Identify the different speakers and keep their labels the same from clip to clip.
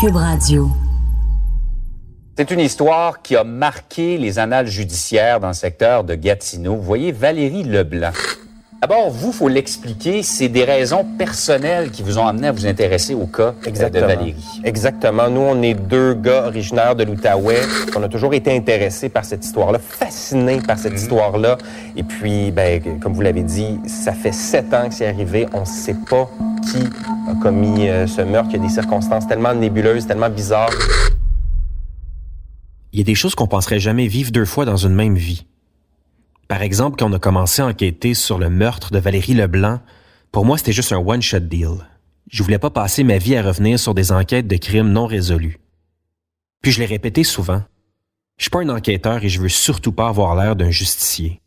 Speaker 1: Cube Radio.
Speaker 2: C'est une histoire qui a marqué les annales judiciaires dans le secteur de Gatineau. Vous voyez Valérie Leblanc. D'abord, vous, faut l'expliquer, c'est des raisons personnelles qui vous ont amené à vous intéresser au cas euh, de Valérie.
Speaker 3: Exactement. Nous, on est deux gars originaires de l'Outaouais. On a toujours été intéressés par cette histoire-là, fascinés par cette histoire-là. Et puis, ben, comme vous l'avez dit, ça fait sept ans que c'est arrivé. On ne sait pas a commis euh, ce meurtre. Il y a des circonstances tellement nébuleuses, tellement bizarres.
Speaker 4: Il y a des choses qu'on penserait jamais vivre deux fois dans une même vie. Par exemple, quand on a commencé à enquêter sur le meurtre de Valérie Leblanc, pour moi, c'était juste un one-shot deal. Je voulais pas passer ma vie à revenir sur des enquêtes de crimes non résolus. Puis je l'ai répété souvent. Je suis pas un enquêteur et je veux surtout pas avoir l'air d'un justicier.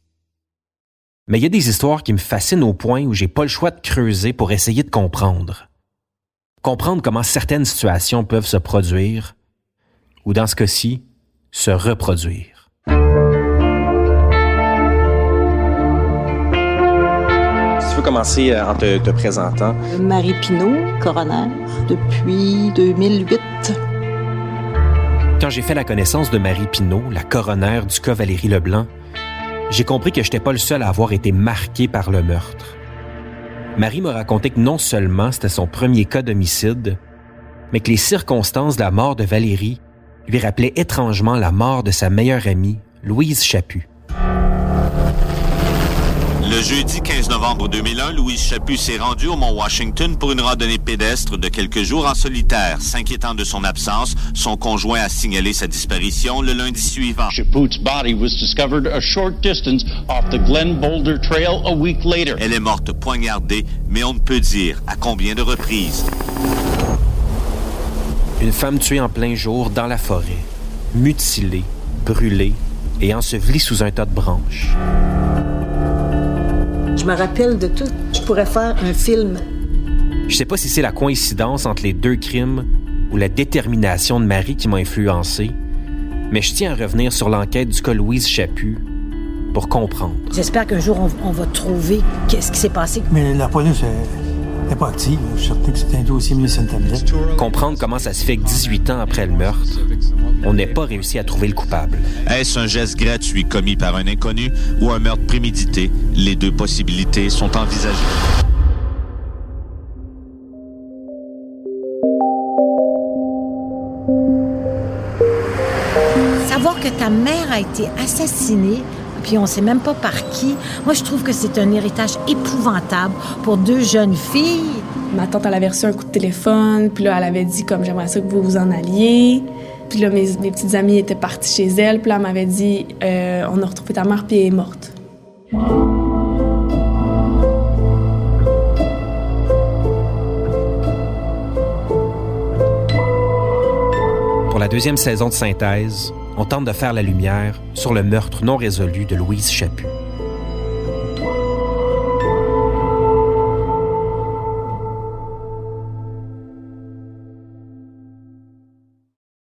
Speaker 4: Mais il y a des histoires qui me fascinent au point où j'ai pas le choix de creuser pour essayer de comprendre. Comprendre comment certaines situations peuvent se produire, ou dans ce cas-ci, se reproduire.
Speaker 3: Si tu veux commencer euh, en te, te présentant.
Speaker 5: Marie Pinault, coroner, depuis 2008.
Speaker 4: Quand j'ai fait la connaissance de Marie Pinault, la coroner du cas Valérie Leblanc, j'ai compris que je n'étais pas le seul à avoir été marqué par le meurtre. Marie m'a raconté que non seulement c'était son premier cas d'homicide, mais que les circonstances de la mort de Valérie lui rappelaient étrangement la mort de sa meilleure amie, Louise Chaput.
Speaker 6: Le jeudi 15 novembre 2001, Louise Chaput s'est rendue au Mont Washington pour une randonnée pédestre de quelques jours en solitaire. S'inquiétant de son absence, son conjoint a signalé sa disparition le lundi suivant.
Speaker 7: Chaput's body was discovered a short distance off the Glen Boulder Trail a week later.
Speaker 6: Elle est morte poignardée, mais on ne peut dire à combien de reprises.
Speaker 4: Une femme tuée en plein jour dans la forêt, mutilée, brûlée et ensevelie sous un tas de branches.
Speaker 5: Je me rappelle de tout. Je pourrais faire un film.
Speaker 4: Je sais pas si c'est la coïncidence entre les deux crimes ou la détermination de Marie qui m'a influencé, mais je tiens à revenir sur l'enquête du cas Louise Chaput pour comprendre.
Speaker 5: J'espère qu'un jour, on, on va trouver qu'est-ce qui s'est passé.
Speaker 8: Mais la police n'est pas active. Je suis certain que c'est un dossier Millicent Tablet.
Speaker 4: Comprendre comment ça se fait que 18 ans après le meurtre, on n'ait pas réussi à trouver le coupable.
Speaker 6: Est-ce un geste gratuit commis par un inconnu ou un meurtre prémédité? Les deux possibilités sont envisagées.
Speaker 5: Savoir que ta mère a été assassinée, puis on sait même pas par qui, moi je trouve que c'est un héritage épouvantable pour deux jeunes filles.
Speaker 9: Ma tante, elle avait reçu un coup de téléphone, puis là, elle avait dit comme j'aimerais ça que vous vous en alliez. Puis là, mes, mes petites amies étaient parties chez elle, puis là, elle m'avait dit euh, on a retrouvé ta mère, puis elle est morte.
Speaker 4: Pour la deuxième saison de Synthèse, on tente de faire la lumière sur le meurtre non résolu de Louise Chaput.